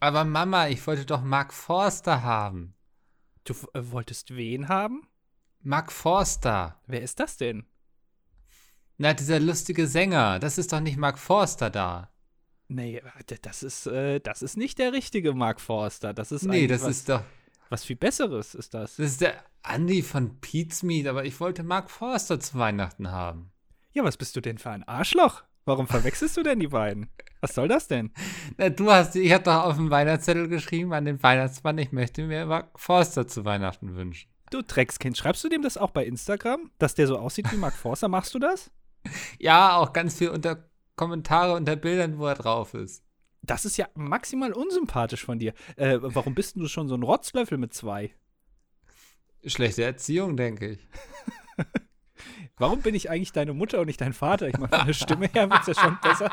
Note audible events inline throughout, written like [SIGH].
Aber Mama, ich wollte doch Mark Forster haben. Du äh, wolltest wen haben? Mark Forster. Wer ist das denn? Na, dieser lustige Sänger. Das ist doch nicht Mark Forster da. Nee, das ist, äh, das ist nicht der richtige Mark Forster. Das ist Nee, das was, ist doch. was viel Besseres ist das. Das ist der Andy von Pete's Meat, aber ich wollte Mark Forster zu Weihnachten haben. Ja, was bist du denn für ein Arschloch? Warum verwechselst du denn die beiden? Was soll das denn? Na, du hast, ich habe doch auf dem Weihnachtszettel geschrieben an den Weihnachtsmann, ich möchte mir Mark Forster zu Weihnachten wünschen. Du Dreckskind, schreibst du dem das auch bei Instagram, dass der so aussieht wie Mark Forster? Machst du das? [LAUGHS] Ja, auch ganz viel unter Kommentare unter Bildern, wo er drauf ist. Das ist ja maximal unsympathisch von dir. Äh, warum bist du schon so ein Rotzlöffel mit zwei? Schlechte Erziehung, denke ich. [LAUGHS] Warum bin ich eigentlich deine Mutter und nicht dein Vater? Ich meine, von der Stimme her wird es ja schon besser.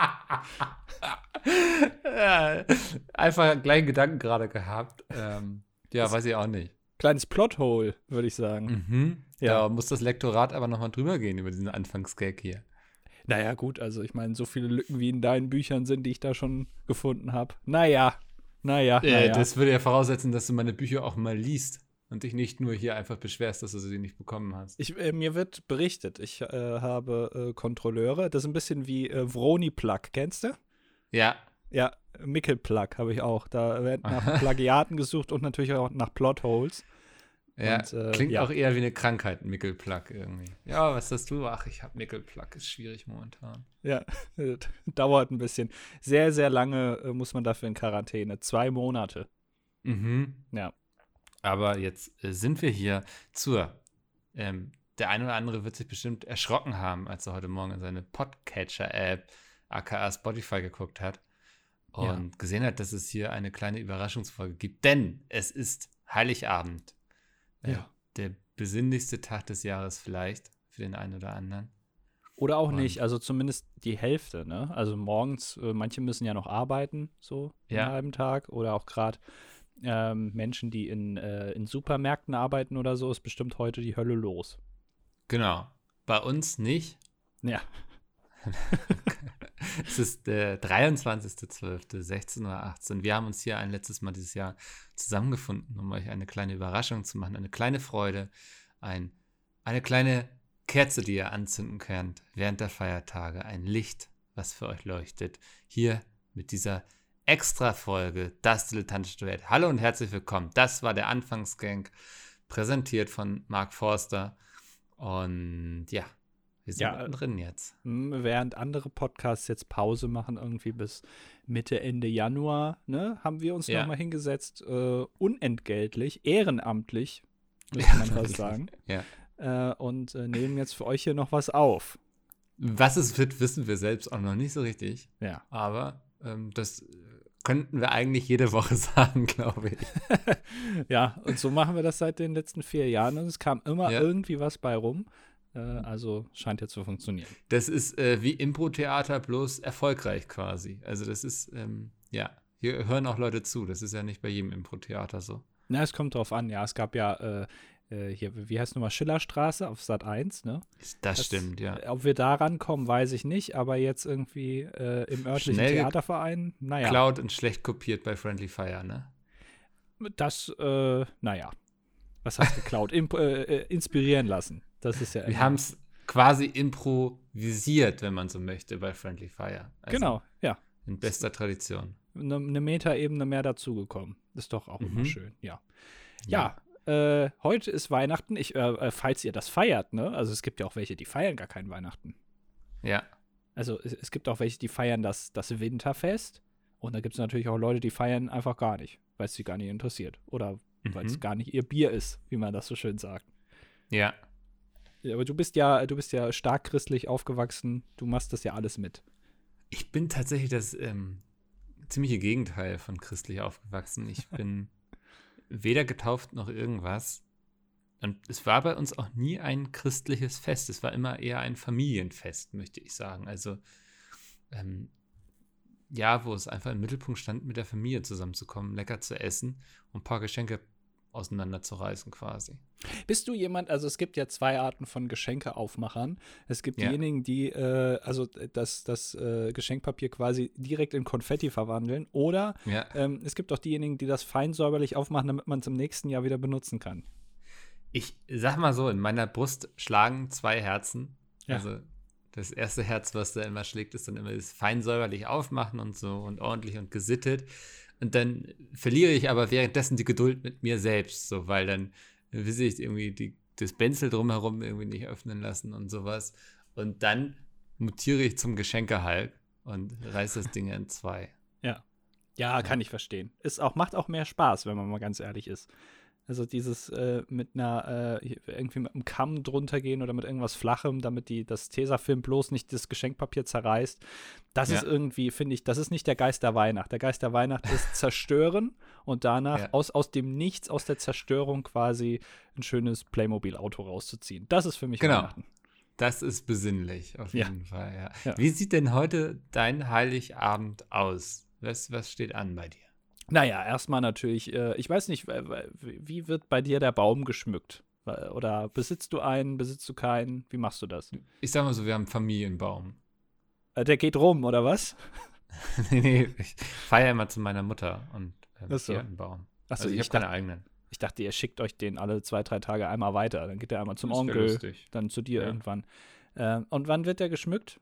ja, einfach einen Gedanken gerade gehabt. Ähm, ja, Das- weiß ich auch nicht. Kleines Plothole, würde ich sagen. Mhm. Ja. Da muss das Lektorat aber nochmal drüber gehen über diesen Anfangsgag hier. Naja, gut, also ich meine, so viele Lücken wie in deinen Büchern sind, die ich da schon gefunden habe. Naja, naja, Äh, naja. Das würde ja voraussetzen, dass du meine Bücher auch mal liest und dich nicht nur hier einfach beschwerst, dass du sie nicht bekommen hast. Ich, äh, mir wird berichtet, ich äh, habe äh, Kontrolleure, das ist ein bisschen wie äh, Vroni Plug, kennst du? Ja, Ja, Mickel Plug habe ich auch. Da wird nach [LAUGHS] Plagiaten gesucht und natürlich auch nach Plotholes. ja. Und, äh, klingt ja. auch eher wie eine Krankheit, Mickelplack irgendwie. Ja, was hast du? Ach, ich habe Mickelplack, ist schwierig momentan. Ja, [LAUGHS] dauert ein bisschen. Sehr, sehr lange äh, muss man dafür in Quarantäne. Zwei Monate. Mhm. Ja. Aber jetzt äh, sind wir hier zur. Ähm, der eine oder andere wird sich bestimmt erschrocken haben, als er heute Morgen in seine Podcatcher-App, aka Spotify, geguckt hat und Ja. gesehen hat, dass es hier eine kleine Überraschungsfolge gibt. Denn es ist Heiligabend. Äh, Ja. Der besinnlichste Tag des Jahres vielleicht für den einen oder anderen. Oder auch Und- nicht, also zumindest die Hälfte, ne? Also morgens, äh, manche müssen ja noch arbeiten, so Ja. einen halben Tag. Oder auch gerade ähm, Menschen, die in, äh, in Supermärkten arbeiten oder so, ist bestimmt heute die Hölle los. Genau. Bei uns nicht. Ja. [LAUGHS] Es ist der 23.12., 16.18 Uhr. Wir haben uns hier ein letztes Mal dieses Jahr zusammengefunden, um euch eine kleine Überraschung zu machen, eine kleine Freude, ein, eine kleine Kerze, die ihr anzünden könnt während der Feiertage, ein Licht, was für euch leuchtet. Hier mit dieser Extra-Folge, das dilettantische Duett. Hallo und herzlich willkommen. Das war der Anfangsgang, präsentiert von Mark Forster. Und ja, wir sind Ja, drin jetzt. Während andere Podcasts jetzt Pause machen, irgendwie bis Mitte, Ende Januar, ne, haben wir uns Ja. nochmal hingesetzt, äh, unentgeltlich, ehrenamtlich, [LAUGHS] müsste man fast sagen, Ja. äh, und äh, nehmen jetzt für euch hier noch was auf. Was es wird, wissen wir selbst auch noch nicht so richtig. Ja. Aber ähm, das könnten wir eigentlich jede Woche [LAUGHS] sagen, glaube ich. [LAUGHS] Ja, und so machen wir das seit den letzten vier Jahren und es kam immer Ja. irgendwie was bei rum. Äh, also scheint ja zu funktionieren. Das ist äh, wie Impro-Theater, bloß erfolgreich quasi. Also das ist, ähm, ja, hier hören auch Leute zu. Das ist ja nicht bei jedem Impro-Theater so. Na, es kommt drauf an, ja. Es gab ja äh, äh, hier, wie heißt nochmal, Schillerstraße auf Sat 1, ne? Das, Das- stimmt, ja. Ob wir da rankommen, weiß ich nicht, aber jetzt irgendwie äh, im örtlichen Schnell Theaterverein, naja, Cloud und schlecht kopiert bei Friendly Fire, ne? das, äh, naja, was heißt geklaut? Imp äh, äh, inspirieren lassen. Das ist ja Wir immer- haben es quasi improvisiert, wenn man so möchte, bei Friendly Fire. Also Genau, ja. In bester Tradition. Eine eine Metaebene mehr dazugekommen. Ist doch auch immer Mhm. schön, ja. Ja, äh, heute ist Weihnachten. Ich, äh, äh, falls ihr das feiert, ne? Also es gibt ja auch welche, die feiern gar kein Weihnachten. Ja. Also es, es gibt auch welche, die feiern das, das Winterfest. Und da gibt es natürlich auch Leute, die feiern einfach gar nicht, weil es sie gar nicht interessiert. Oder weil es Mhm. gar nicht ihr Bier ist, wie man das so schön sagt. Ja. Ja, aber du bist ja, du bist ja stark christlich aufgewachsen. Du machst das ja alles mit. Ich bin tatsächlich das ähm, ziemliche Gegenteil von christlich aufgewachsen. Ich bin [LAUGHS] weder getauft noch irgendwas. Und es war bei uns auch nie ein christliches Fest. Es war immer eher ein Familienfest, möchte ich sagen. Also, ähm, ja, wo es einfach im Mittelpunkt stand, mit der Familie zusammenzukommen, lecker zu essen und ein paar Geschenke auseinanderzureißen quasi. Bist du jemand, also es gibt ja zwei Arten von Geschenkeaufmachern. Es gibt Ja. diejenigen, die äh, also das, das äh, Geschenkpapier quasi direkt in Konfetti verwandeln. Oder Ja. ähm, es gibt auch diejenigen, die das fein säuberlich aufmachen, damit man es im nächsten Jahr wieder benutzen kann. Ich sag mal so, in meiner Brust schlagen zwei Herzen. Ja. Also das erste Herz, was da immer schlägt, ist dann immer das fein säuberlich aufmachen und so und ordentlich und gesittet. Und dann verliere ich aber währenddessen die Geduld mit mir selbst, so, weil dann will ich irgendwie die, das Benzel drumherum irgendwie nicht öffnen lassen und sowas. Und dann mutiere ich zum Geschenkehulk und reiße das Ding in zwei. Ja, kann ich verstehen. Ist auch, macht auch mehr Spaß, wenn man mal ganz ehrlich ist. Also dieses äh, mit einer, äh, irgendwie mit einem Kamm drunter gehen oder mit irgendwas Flachem, damit die, das Tesafilm bloß nicht das Geschenkpapier zerreißt. Das Ja. ist irgendwie, finde ich, das ist nicht der Geist der Weihnacht. Der Geist der Weihnacht ist [LAUGHS] zerstören und danach Ja. aus, aus dem Nichts, aus der Zerstörung quasi ein schönes Playmobil-Auto rauszuziehen. Das ist für mich Genau. Weihnachten. Das ist besinnlich, auf Ja. jeden Fall, ja. Ja. Wie sieht denn heute dein Heiligabend aus? Was, was steht an bei dir? Naja, erstmal natürlich, äh, ich weiß nicht, wie wird bei dir der Baum geschmückt? Oder besitzt du einen, besitzt du keinen? Wie machst du das? Ich sag mal so, wir haben einen Familienbaum. Äh, der geht rum, oder was? [LAUGHS] nee, nee, ich feiere immer zu meiner Mutter und ähm, Ach so. die hat einen Baum. Achso, also ich, ich, habe keine eigenen. ich dachte, ihr schickt euch den alle zwei, drei Tage einmal weiter. Dann geht der einmal zum Onkel, dann zu dir Ja. irgendwann. Äh, und wann wird der geschmückt?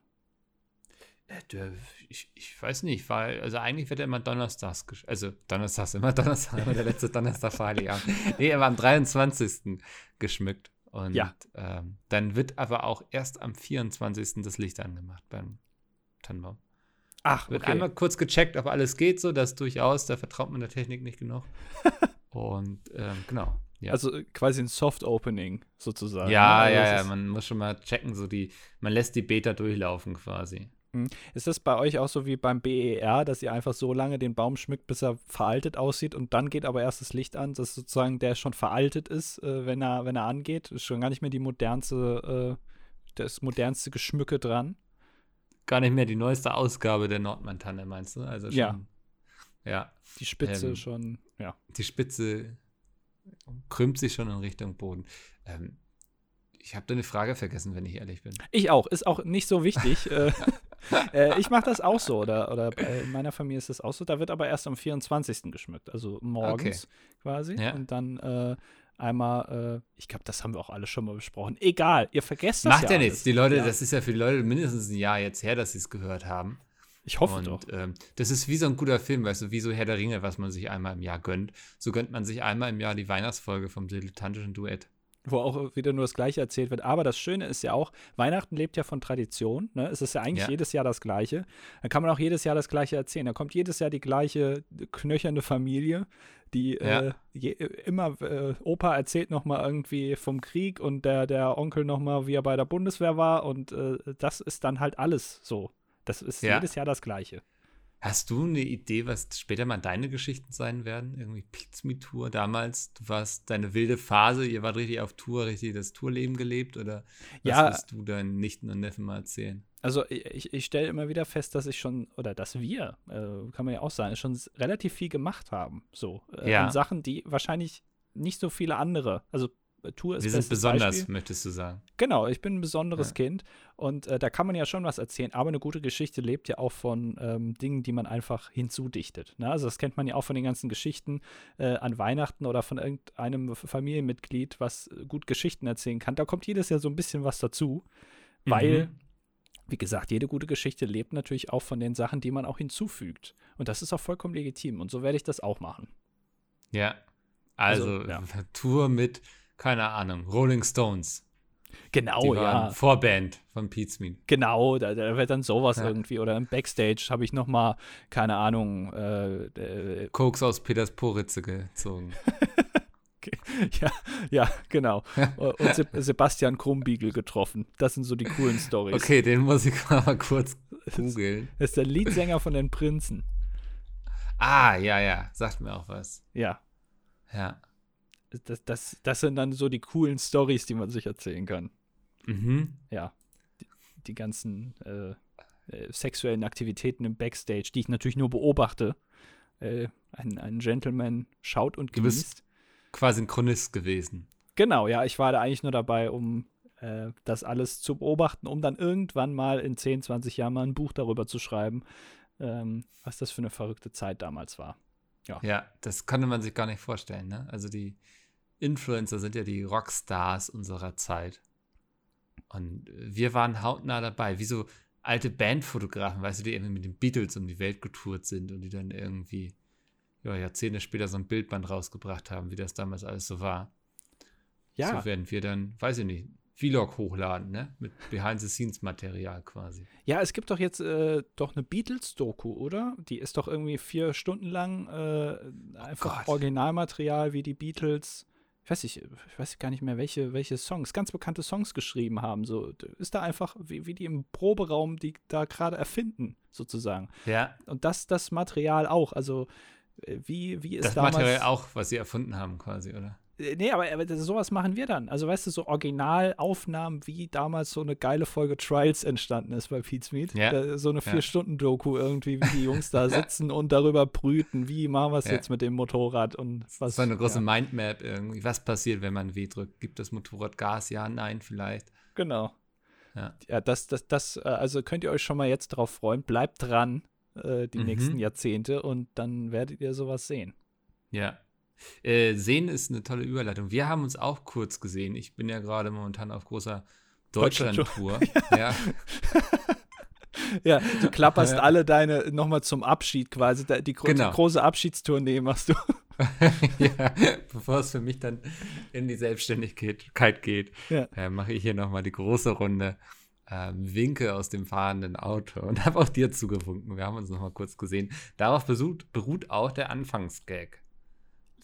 Äh, Ich, ich weiß nicht, weil, also eigentlich wird er immer donnerstags, also donnerstags, immer Donnerstag, immer der letzte Donnerstag vor Heiligabend. [LAUGHS] Nee, er war am 23. geschmückt. Und Ja. ähm, dann wird aber auch erst am 24. das Licht angemacht beim Tannenbaum. Ach, Wird okay. einmal kurz gecheckt, ob alles geht so, das durchaus, da vertraut man der Technik nicht genug. [LAUGHS] Und ähm, genau. Ja. Also äh, quasi ein Soft-Opening sozusagen. ja, ne? Also ja, ja, man muss schon mal checken, so die, man lässt die Beta durchlaufen quasi. Ist das bei euch auch so wie beim BER, dass ihr einfach so lange den Baum schmückt, bis er veraltet aussieht und dann geht aber erst das Licht an, dass sozusagen der schon veraltet ist, äh, wenn, er, wenn er angeht? Ist schon gar nicht mehr die modernste, äh, das modernste Geschmücke dran. Gar nicht mehr die neueste Ausgabe der Nordmann-Tanne, meinst du? Also schon, Ja. Ja, Die Spitze Ähm, schon, ja. die Spitze krümmt sich schon in Richtung Boden. Ähm, ich habe da eine Frage vergessen, wenn ich ehrlich bin. Ich auch, ist auch nicht so wichtig. äh, [LAUGHS] äh, ich mache das auch so, oder, oder bei- in meiner Familie ist das auch so. Da wird aber erst am 24. geschmückt, also morgens quasi. Ja. Und dann äh, einmal, äh, ich glaube, das haben wir auch alle schon mal besprochen. Egal, ihr vergesst das Macht ja ja nichts. Die Leute, Ja. das ist ja für die Leute mindestens ein Jahr jetzt her, dass sie es gehört haben. Ich hoffe und doch. ähm, das ist wie so ein guter Film, weißt du, wie so Herr der Ringe, was man sich einmal im Jahr gönnt. So gönnt man sich einmal im Jahr die Weihnachtsfolge vom dilettantischen Duett. Wo auch wieder nur das Gleiche erzählt wird. Aber das Schöne ist ja auch, Weihnachten lebt ja von Tradition. Ne? Es ist ja eigentlich Ja. jedes Jahr das Gleiche. Dann kann man auch jedes Jahr das Gleiche erzählen. Da kommt jedes Jahr die gleiche knöcherne Familie, die Ja. äh, je, immer, äh, Opa erzählt noch mal irgendwie vom Krieg und der, der Onkel noch mal, wie er bei der Bundeswehr war. Und äh, das ist dann halt alles so. Das ist Ja. jedes Jahr das Gleiche. Hast du eine Idee, was später mal deine Geschichten sein werden? Irgendwie Pizza Tour damals? Du warst deine wilde Phase, ihr wart richtig auf Tour, richtig das Tourleben gelebt? Oder was Ja. willst du deinen Nichten und Neffen mal erzählen? Also ich, ich stelle immer wieder fest, dass ich schon, oder dass wir, äh, kann man ja auch sagen, schon relativ viel gemacht haben. So. Äh, Ja. An Sachen, die wahrscheinlich nicht so viele andere. Also Tour ist Wir sind besonders, Beispiel. möchtest du sagen. Genau, ich bin ein besonderes Ja. Kind und äh, da kann man ja schon was erzählen, aber eine gute Geschichte lebt ja auch von ähm, Dingen, die man einfach hinzudichtet. Ne? Also das kennt man ja auch von den ganzen Geschichten äh, an Weihnachten oder von irgendeinem Familienmitglied, was äh, gut Geschichten erzählen kann. Da kommt jedes Jahr so ein bisschen was dazu, weil, Mhm. wie gesagt, jede gute Geschichte lebt natürlich auch von den Sachen, die man auch hinzufügt. Und das ist auch vollkommen legitim und so werde ich das auch machen. Ja. Also, Also, ja. [LAUGHS] Tour mit, keine Ahnung, Rolling Stones. Genau, Die waren ja. Vorband von Pete's Mean. Genau, da, da wird dann sowas Ja. irgendwie. Oder im Backstage habe ich noch mal, keine Ahnung, äh, äh, Koks aus Peters Poritze gezogen. [LAUGHS] ja, ja, genau. Und Se Sebastian Krumbiegel getroffen. Das sind so die coolen Stories. Okay, den muss ich [LAUGHS] mal kurz googeln. Das ist der Leadsänger von den Prinzen. Ah, ja, ja, sagt mir auch was. Ja, Ja. Das, das, das sind dann so die coolen Stories, die man sich erzählen kann. Mhm. Ja, die, die ganzen äh, äh, sexuellen Aktivitäten im Backstage, die ich natürlich nur beobachte. Äh, ein, ein Gentleman schaut und Du bist- genießt. quasi ein Chronist gewesen. Genau, ja, ich war da eigentlich nur dabei, um äh, das alles zu beobachten, um dann irgendwann mal in 10, 20 Jahren mal ein Buch darüber zu schreiben, ähm, was das für eine verrückte Zeit damals war. Ja. ja, das konnte man sich gar nicht vorstellen. Ne? Also die Influencer sind ja die Rockstars unserer Zeit. Und wir waren hautnah dabei, wie so alte Bandfotografen, weißt du, die irgendwie mit den Beatles um die Welt getourt sind und die dann irgendwie ja, Jahrzehnte später so ein Bildband rausgebracht haben, wie das damals alles so war. Ja. So werden wir dann, weiß ich nicht, Vlog hochladen, ne? Mit Behind-the-Scenes-Material quasi. Ja, es gibt doch jetzt äh, doch eine Beatles-Doku, oder? Die ist doch irgendwie vier Stunden lang äh, einfach oh Originalmaterial, wie die Beatles, ich weiß nicht, ich weiß gar nicht mehr, welche, welche Songs, ganz bekannte Songs geschrieben haben. So ist da einfach, wie, wie die im Proberaum, die da gerade erfinden, sozusagen. Ja. Und das, das Material auch. Also, äh, wie, wie ist das damals. Das Material auch, was sie erfunden haben, quasi, oder? Äh, nee, aber, aber sowas machen wir dann. Also, weißt du, so Originalaufnahmen, wie damals so eine geile Folge Trials entstanden ist bei Pete's Meat. Ja. so eine Vier-Stunden-Doku irgendwie, wie die Jungs da [LAUGHS] sitzen und darüber brüten, wie machen wir es ja. jetzt mit dem Motorrad und was. So eine große ja. Mindmap irgendwie. Was passiert, wenn man W drückt? Gibt das Motorrad Gas? Ja, nein, vielleicht. Genau. Ja, ja das, das, das, äh, also könnt ihr euch schon mal jetzt drauf freuen. Bleibt dran äh, die mhm. nächsten Jahrzehnte und dann werdet ihr sowas sehen. Ja, äh, sehen ist eine tolle Überleitung. Wir haben uns auch kurz gesehen. Ich bin ja gerade momentan auf großer Deutschland-Tour. [LAUGHS] ja. ja, du klapperst ja. alle deine nochmal zum Abschied quasi. Die, gro genau. große Abschiedstournee machst du. [LAUGHS] ja, bevor es für mich dann in die Selbstständigkeit geht, ja. äh, mache ich hier nochmal die große Runde. Ähm, winke aus dem fahrenden Auto und [LAUGHS] habe auch dir zugewunken. Wir haben uns nochmal kurz gesehen. Darauf beruht, beruht auch der Anfangsgag.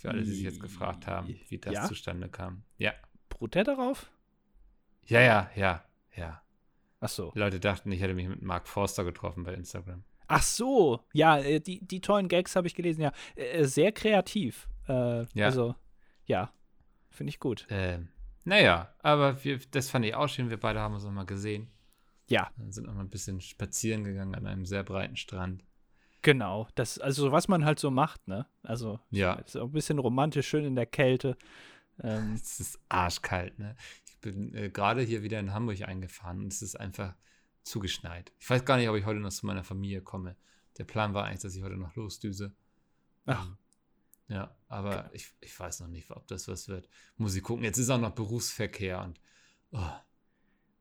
Für alle, die sich jetzt gefragt haben, wie das ja? zustande kam. Ja. Beruht der darauf? Ja, ja, ja, ja. Ach so. Die Leute dachten, ich hätte mich mit Mark Forster getroffen bei Instagram. Ach so, ja, äh, die, die tollen Gags habe ich gelesen, ja. Äh, sehr kreativ. Äh, ja. Also, ja, finde ich gut. Äh, naja, aber wir, das fand ich auch schön. Wir beide haben uns nochmal gesehen. Ja. Dann sind nochmal ein bisschen spazieren gegangen an einem sehr breiten Strand. Genau, das, also was man halt so macht, ne? Also ja. ist auch ein bisschen romantisch, schön in der Kälte. Ähm, [LAUGHS] es ist arschkalt, ne? Ich bin äh, gerade hier wieder in Hamburg eingefahren und es ist einfach zugeschneit. Ich weiß gar nicht, ob ich heute noch zu meiner Familie komme. Der Plan war eigentlich, dass ich heute noch losdüse. Ach. Ähm, ja, aber ich, ich weiß noch nicht, ob das was wird. Muss ich gucken. Jetzt ist auch noch Berufsverkehr und oh,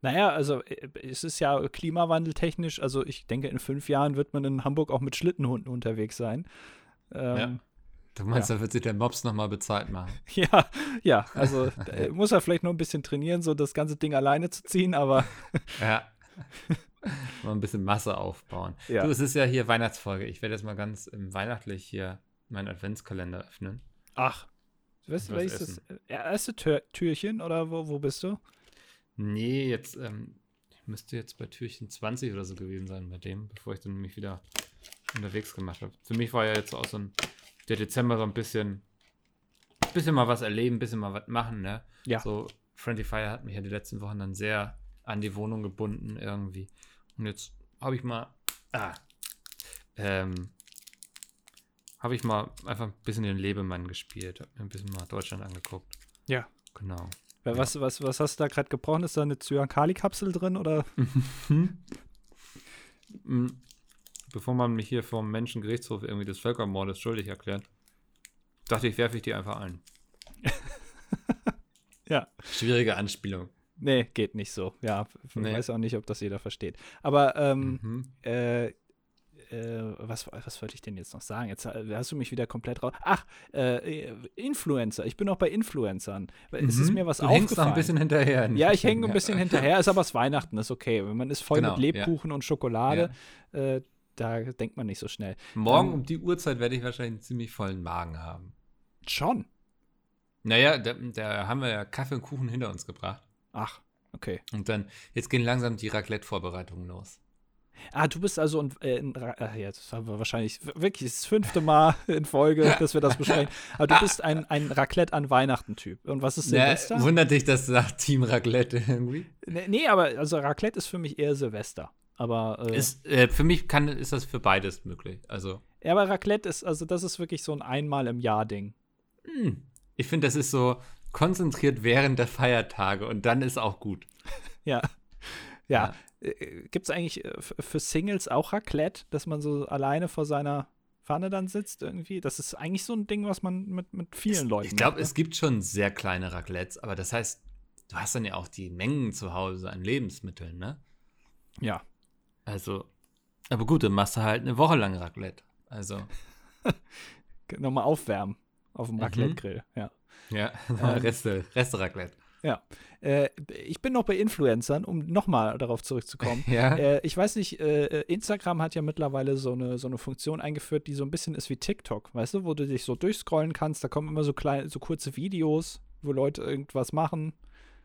naja, also äh, es ist ja klimawandeltechnisch, also ich denke, in fünf Jahren wird man in Hamburg auch mit Schlittenhunden unterwegs sein. Ähm, ja. Du meinst, ja. da wird sich der Mops nochmal bezahlt machen? [LAUGHS] Ja, ja, also [LAUGHS] muss er vielleicht noch ein bisschen trainieren, so das ganze Ding alleine zu ziehen, aber. [LAUGHS] ja. mal ein bisschen Masse aufbauen. Ja. Du, es ist ja hier Weihnachtsfolge. Ich werde jetzt mal ganz ähm, weihnachtlich hier meinen Adventskalender öffnen. Ach, weißt du, welches das erste Tür Türchen oder wo, wo bist du? Nee, jetzt, ähm, ich müsste jetzt bei Türchen 20 oder so gewesen sein bei dem, bevor ich dann mich wieder unterwegs gemacht habe. Für mich war ja jetzt auch so ein, der Dezember so ein bisschen, bisschen mal was erleben, bisschen mal was machen, ne? Ja. So, Friendly Fire hat mich ja die letzten Wochen dann sehr an die Wohnung gebunden irgendwie. Und jetzt habe ich mal, ah, ähm, habe ich mal einfach ein bisschen den Lebemann gespielt, habe mir ein bisschen mal Deutschland angeguckt. Ja. Genau. Was, was, was hast du da gerade gebrochen? Ist da eine Zyankali-Kapsel drin oder? [LAUGHS] Mm. Bevor man mich hier vom Menschengerichtshof irgendwie des Völkermordes schuldig erklärt, dachte ich, werfe ich die einfach ein. [LAUGHS] ja. Schwierige Anspielung. Nee, geht nicht so. Ja, ich nee. weiß auch nicht, ob das jeder versteht. Aber ähm, mhm. äh, äh, was, was wollte ich denn jetzt noch sagen? Jetzt äh, hast du mich wieder komplett raus. Ach, äh, Influencer. Ich bin auch bei Influencern. Mhm. Es ist mhm. mir was du aufgefallen. Hängst noch ein bisschen hinterher. Ja, ich hänge ein bisschen hinterher. Ist aber es Weihnachten, ist okay. Wenn man ist voll genau, mit Lebkuchen ja. und Schokolade, ja. äh, da denkt man nicht so schnell. Morgen um, um die Uhrzeit werde ich wahrscheinlich einen ziemlich vollen Magen haben. Schon? Naja, da, da haben wir ja Kaffee und Kuchen hinter uns gebracht. Ach, okay. Und dann, jetzt gehen langsam die Raclette-Vorbereitungen los. Ah, du bist also ein, äh, ein äh, jetzt haben wir wahrscheinlich wirklich das fünfte Mal [LAUGHS] in Folge, dass wir das besprechen. Aber du bist ein, ein Raclette an Weihnachten-Typ. Und was ist Silvester? Ja, wundert dich, dass du sagst Team Raclette irgendwie? Nee, nee, aber also Raclette ist für mich eher Silvester. Aber äh, ist, äh, für mich kann, ist das für beides möglich. Also. Ja, aber Raclette ist, also das ist wirklich so ein einmal im Jahr Ding. Hm. Ich finde, das ist so konzentriert während der Feiertage und dann ist auch gut. [LAUGHS] Ja. Ja. Äh, Gibt es eigentlich äh, für Singles auch Raclette, dass man so alleine vor seiner Pfanne dann sitzt irgendwie? Das ist eigentlich so ein Ding, was man mit, mit vielen Leuten Ich glaube, ne? es gibt schon sehr kleine Raclettes, aber das heißt, du hast dann ja auch die Mengen zu Hause an Lebensmitteln, ne? Ja. Also, aber gut, dann machst du halt eine Woche lang Raclette. Also. [LAUGHS] Nochmal aufwärmen auf dem mhm. Raclette-Grill, ja. Ja, [LAUGHS] ähm, Reste, Reste Raclette. Ja. Äh, ich bin noch bei Influencern, um nochmal darauf zurückzukommen. [LAUGHS] ja. Äh, ich weiß nicht, äh, Instagram hat ja mittlerweile so eine, so eine Funktion eingeführt, die so ein bisschen ist wie TikTok, weißt du, wo du dich so durchscrollen kannst. Da kommen immer so kleine, so kurze Videos, wo Leute irgendwas machen.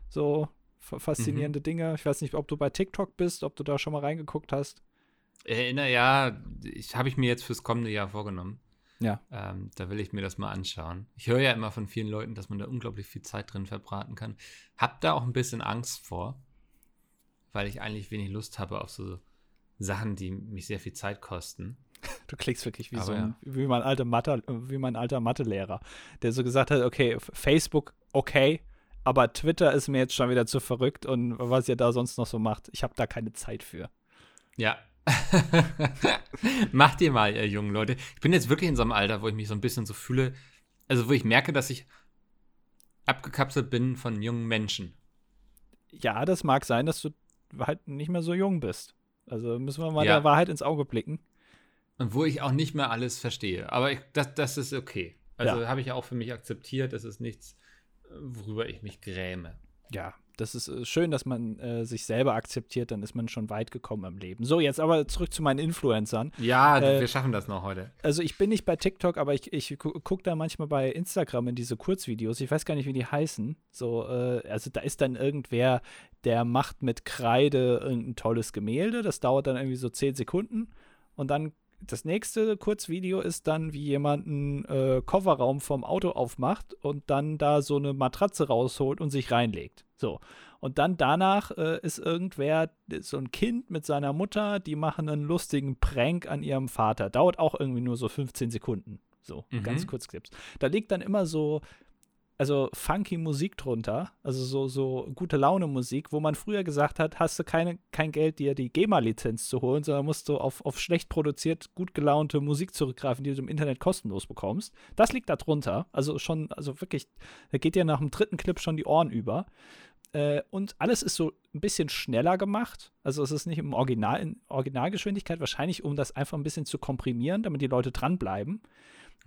So faszinierende mhm. Dinge. Ich weiß nicht, ob du bei TikTok bist, ob du da schon mal reingeguckt hast. Äh, ja, ich habe ich mir jetzt fürs kommende Jahr vorgenommen. Ja. Ähm, da will ich mir das mal anschauen. Ich höre ja immer von vielen Leuten, dass man da unglaublich viel Zeit drin verbraten kann. Hab da auch ein bisschen Angst vor, weil ich eigentlich wenig Lust habe auf so Sachen, die mich sehr viel Zeit kosten. Du klingst wirklich wie Aber so ein, ja. wie mein alter Mathe, wie mein alter Mathelehrer, der so gesagt hat, okay, Facebook okay, aber Twitter ist mir jetzt schon wieder zu verrückt und was ihr da sonst noch so macht, ich habe da keine Zeit für. Ja, [LAUGHS] Macht ihr mal, ihr jungen Leute. Ich bin jetzt wirklich in so einem Alter, wo ich mich so ein bisschen so fühle, also wo ich merke, dass ich abgekapselt bin von jungen Menschen. Ja, das mag sein, dass du halt nicht mehr so jung bist. Also müssen wir mal ja. der Wahrheit ins Auge blicken. Und wo ich auch nicht mehr alles verstehe. Aber ich, das, das ist okay. Also ja. habe ich ja auch für mich akzeptiert. Das ist nichts, worüber ich mich gräme. Ja, das ist äh, schön, dass man äh, sich selber akzeptiert, dann ist man schon weit gekommen im Leben. So, jetzt aber zurück zu meinen Influencern. Ja, äh, wir schaffen das noch heute. Also ich bin nicht bei TikTok, aber ich, ich gucke da manchmal bei Instagram in diese Kurzvideos. Ich weiß gar nicht, wie die heißen. So, äh, also da ist dann irgendwer, der macht mit Kreide irgendein tolles Gemälde. Das dauert dann irgendwie so zehn Sekunden. Und dann das nächste Kurzvideo ist dann, wie jemand einen äh, Kofferraum vom Auto aufmacht und dann da so eine Matratze rausholt und sich reinlegt. So. Und dann danach äh, ist irgendwer, so ein Kind mit seiner Mutter, die machen einen lustigen Prank an ihrem Vater. Dauert auch irgendwie nur so 15 Sekunden. So, mhm. ganz kurz Clips. Da liegt dann immer so also funky Musik drunter, also so, so gute Laune Musik, wo man früher gesagt hat, hast du keine, kein Geld, dir die GEMA-Lizenz zu holen, sondern musst du auf, auf schlecht produziert, gut gelaunte Musik zurückgreifen, die du im Internet kostenlos bekommst. Das liegt da drunter. Also schon, also wirklich, da geht dir nach dem dritten Clip schon die Ohren über. Äh, und alles ist so ein bisschen schneller gemacht. Also es ist nicht im Original, in Originalgeschwindigkeit, wahrscheinlich, um das einfach ein bisschen zu komprimieren, damit die Leute dranbleiben.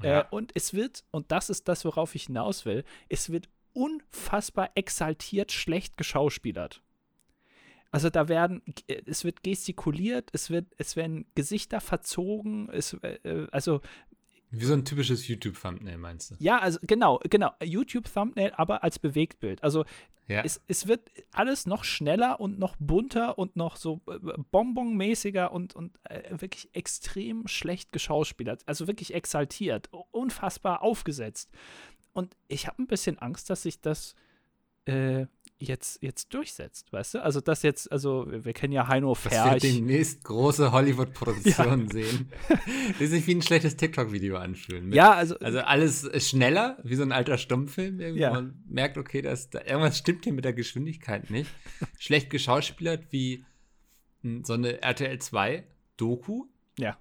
Ja. Äh, und es wird, und das ist das, worauf ich hinaus will, es wird unfassbar exaltiert schlecht geschauspielert. Also da werden, äh, es wird gestikuliert, es wird, es werden Gesichter verzogen, es, äh, also wie so ein typisches YouTube-Thumbnail, meinst du? Ja, also genau, genau. YouTube-Thumbnail, aber als Bewegtbild. Also ja. es, es wird alles noch schneller und noch bunter und noch so äh, bonbonmäßiger und, und äh, wirklich extrem schlecht geschauspielert. Also wirklich exaltiert, unfassbar aufgesetzt. Und ich habe ein bisschen Angst, dass sich das äh, jetzt, jetzt durchsetzt, weißt du? Also das jetzt, also wir kennen ja Heino Ferch. Dass wir demnächst große Hollywood-Produktionen [LAUGHS] ja. sehen, die sich wie ein schlechtes TikTok-Video anfühlen. Ja, also Also alles schneller, wie so ein alter Stummfilm. Irgendwie. Ja. Man merkt, okay, dass da, irgendwas stimmt hier mit der Geschwindigkeit nicht. Schlecht geschauspielert wie so eine RTL 2 Doku. Ja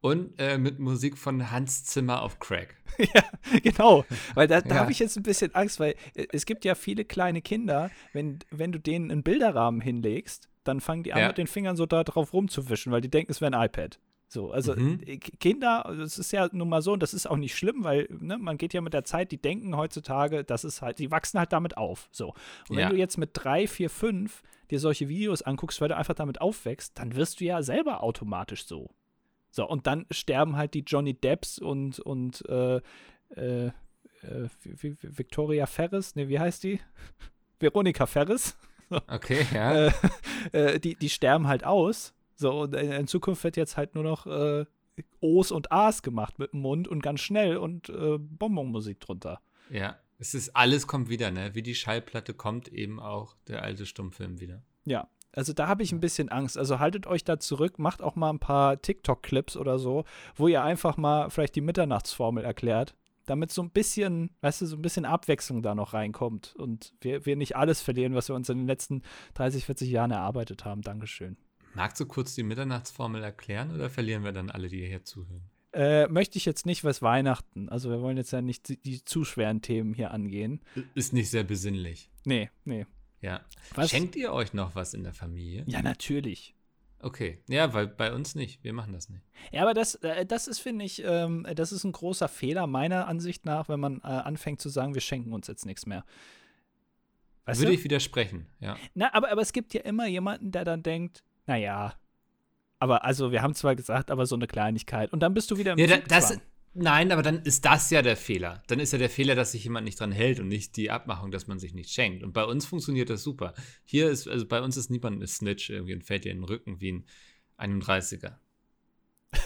und äh, mit Musik von Hans Zimmer auf Crack. [LAUGHS] ja, genau. Weil da, da ja. habe ich jetzt ein bisschen Angst, weil äh, es gibt ja viele kleine Kinder, wenn, wenn du denen einen Bilderrahmen hinlegst, dann fangen die an, ja. mit den Fingern so da drauf rumzuwischen, weil die denken, es wäre ein iPad. So, also mhm. Äh, Kinder, das ist ja nun mal so, und das ist auch nicht schlimm, weil ne, man geht ja mit der Zeit, die denken heutzutage, das ist halt, die wachsen halt damit auf. So. Und wenn ja. du jetzt mit drei, vier, fünf dir solche Videos anguckst, weil du einfach damit aufwächst, dann wirst du ja selber automatisch so. So, und dann sterben halt die Johnny Depps und, und äh, äh, äh Victoria Ferris, ne, wie heißt die? [LAUGHS] Veronika Ferris. [LAUGHS] Okay, ja. Äh, äh, die, die sterben halt aus. So, und in, Zukunft wird jetzt halt nur noch äh, O's und A's gemacht mit dem Mund und ganz schnell und äh, Bonbonmusik drunter. Ja, es ist alles kommt wieder, ne? Wie die Schallplatte kommt eben auch der alte Stummfilm wieder. Ja, also da habe ich ein bisschen Angst. Also haltet euch da zurück, macht auch mal ein paar TikTok-Clips oder so, wo ihr einfach mal vielleicht die Mitternachtsformel erklärt. damit so ein bisschen, weißt du, so ein bisschen Abwechslung da noch reinkommt und wir, wir nicht alles verlieren, was wir uns in den letzten 30, 40 Jahren erarbeitet haben. Dankeschön. Magst du kurz die Mitternachtsformel erklären oder verlieren wir dann alle, die hier zuhören? Äh, möchte ich jetzt nicht, was Weihnachten. Also wir wollen jetzt ja nicht die, die zu schweren Themen hier angehen. Ist nicht sehr besinnlich. Nee, nee. Ja. Was? Schenkt ihr euch noch was in der Familie? Ja, natürlich. Okay. Ja, weil bei uns nicht. Wir machen das nicht. Ja, aber das, äh, das ist, finde ich, ähm, das ist ein großer Fehler meiner Ansicht nach, wenn man äh, anfängt zu sagen, wir schenken uns jetzt nichts mehr. Weißt Würde du? ich widersprechen, ja. Na, aber, aber es gibt ja immer jemanden, der dann denkt, naja, aber also wir haben zwar gesagt, aber so eine Kleinigkeit. Und dann bist du wieder im Ja, da, das. Nein, aber dann ist das ja der Fehler. Dann ist ja der Fehler, dass sich jemand nicht dran hält und nicht die Abmachung, dass man sich nicht schenkt. Und bei uns funktioniert das super. Hier ist, also bei uns ist niemand ein Snitch irgendwie und fällt dir in den Rücken wie ein 31er. [LAUGHS]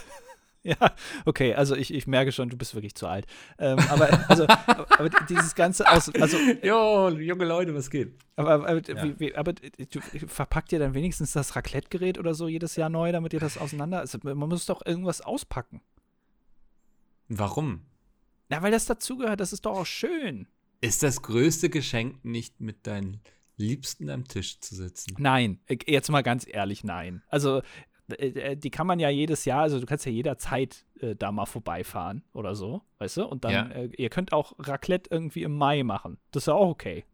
Ja, okay, also ich, ich merke schon, du bist wirklich zu alt. Ähm, aber, also, aber, aber dieses ganze aus, also, Jo, junge Leute, was geht? aber, aber, Ja. wie, wie, aber du, verpackt ihr dann wenigstens das Raclette-Gerät oder so jedes Jahr neu, damit ihr das auseinander, also man muss doch irgendwas auspacken. Warum? Na, weil das dazugehört, das ist doch auch schön. Ist das größte Geschenk nicht mit deinen Liebsten am Tisch zu sitzen? Nein, äh, jetzt mal ganz ehrlich, nein. Also, äh, äh, die kann man ja jedes Jahr, also du kannst ja jederzeit äh, da mal vorbeifahren oder so, weißt du? Und dann, Ja. äh, ihr könnt auch Raclette irgendwie im Mai machen. Das ist ja auch okay.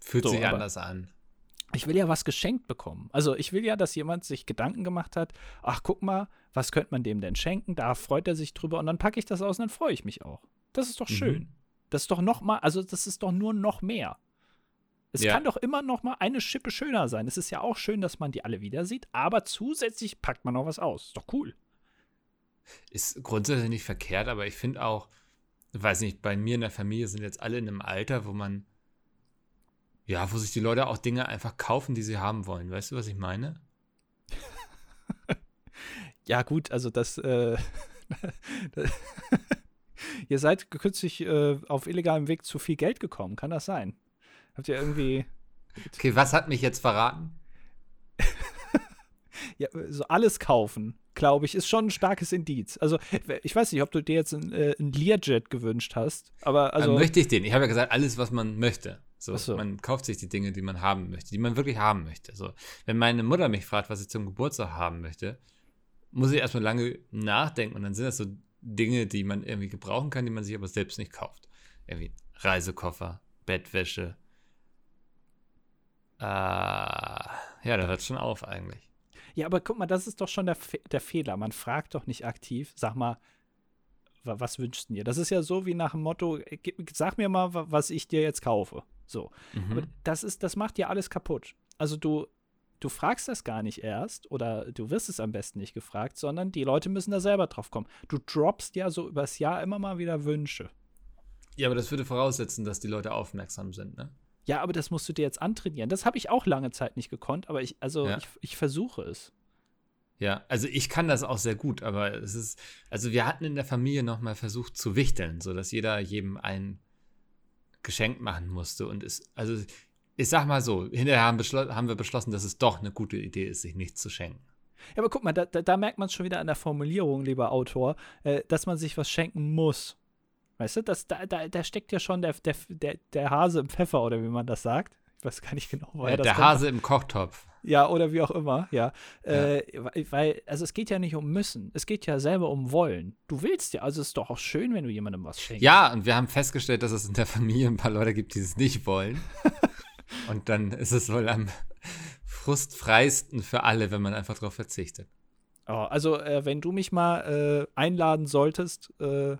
Fühlt So, sich anders an. Ich will ja was geschenkt bekommen. Also ich will ja, dass jemand sich Gedanken gemacht hat, ach guck mal, was könnte man dem denn schenken? Da freut er sich drüber und dann packe ich das aus und dann freue ich mich auch. Das ist doch Mhm. schön. Das ist doch noch mal, also das ist doch nur noch mehr. Es Ja. kann doch immer noch mal eine Schippe schöner sein. Es ist ja auch schön, dass man die alle wieder sieht, aber zusätzlich packt man noch was aus. Ist doch cool. Ist grundsätzlich nicht verkehrt, aber ich finde auch, weiß nicht, bei mir in der Familie sind jetzt alle in einem Alter, wo man, ja, wo sich die Leute auch Dinge einfach kaufen, die sie haben wollen. Weißt du, was ich meine? [LAUGHS] Ja, gut, also das, äh, [LAUGHS] ihr seid kürzlich äh, auf illegalem Weg zu viel Geld gekommen, kann das sein? Habt ihr irgendwie [LAUGHS] Okay, was hat mich jetzt verraten? Ja, so alles kaufen, glaube ich, ist schon ein starkes Indiz. Also, ich weiß nicht, ob du dir jetzt ein, äh, Learjet gewünscht hast, aber also. Also, möchte ich den? Ich habe ja gesagt, alles, was man möchte. So, so. Man kauft sich die Dinge, die man haben möchte, die man wirklich haben möchte. So, wenn meine Mutter mich fragt, was ich zum Geburtstag haben möchte, muss ich erstmal lange nachdenken und dann sind das so Dinge, die man irgendwie gebrauchen kann, die man sich aber selbst nicht kauft. Irgendwie Reisekoffer, Bettwäsche. Äh, ja, da hört schon auf eigentlich. ja, aber guck mal, das ist doch schon der, Fe der Fehler. Man fragt doch nicht aktiv, sag mal, wa was wünschst du dir? Das ist ja so wie nach dem Motto, äh, sag mir mal, wa- was ich dir jetzt kaufe. So. Aber Mhm. das ist, das macht ja alles kaputt. Also du, du fragst das gar nicht erst oder du wirst es am besten nicht gefragt, sondern die Leute müssen da selber drauf kommen. Du droppst ja so übers Jahr immer mal wieder Wünsche. Ja, aber das würde voraussetzen, dass die Leute aufmerksam sind, ne? Ja, aber das musst du dir jetzt antrainieren. Das habe ich auch lange Zeit nicht gekonnt, aber ich, also Ja. ich, ich versuche es. Ja, also ich kann das auch sehr gut, aber es ist, also wir hatten in der Familie nochmal versucht zu wichteln, sodass jeder jedem ein Geschenk machen musste. Und es, also ich sag mal so, hinterher haben, haben wir beschlossen, dass es doch eine gute Idee ist, sich nichts zu schenken. Ja, aber guck mal, da, da, da merkt man schon wieder an der Formulierung, lieber Autor, äh, dass man sich was schenken muss. Weißt du, das, da, da, da steckt ja schon der, der, der, der Hase im Pfeffer oder wie man das sagt. Ich weiß gar nicht genau, woher Äh, das der kommt. Hase im Kochtopf. Ja, oder wie auch immer, ja. Äh, weil- also es geht ja nicht um müssen, es geht ja selber um wollen. Du willst ja, also es ist doch auch schön, wenn du jemandem was schenkst. Ja, und wir haben festgestellt, dass es in der Familie ein paar Leute gibt, die es nicht wollen. [LAUGHS] und dann ist es wohl am frustfreisten für alle, wenn man einfach darauf verzichtet. Oh, also, äh, wenn du mich mal äh, einladen solltest, äh,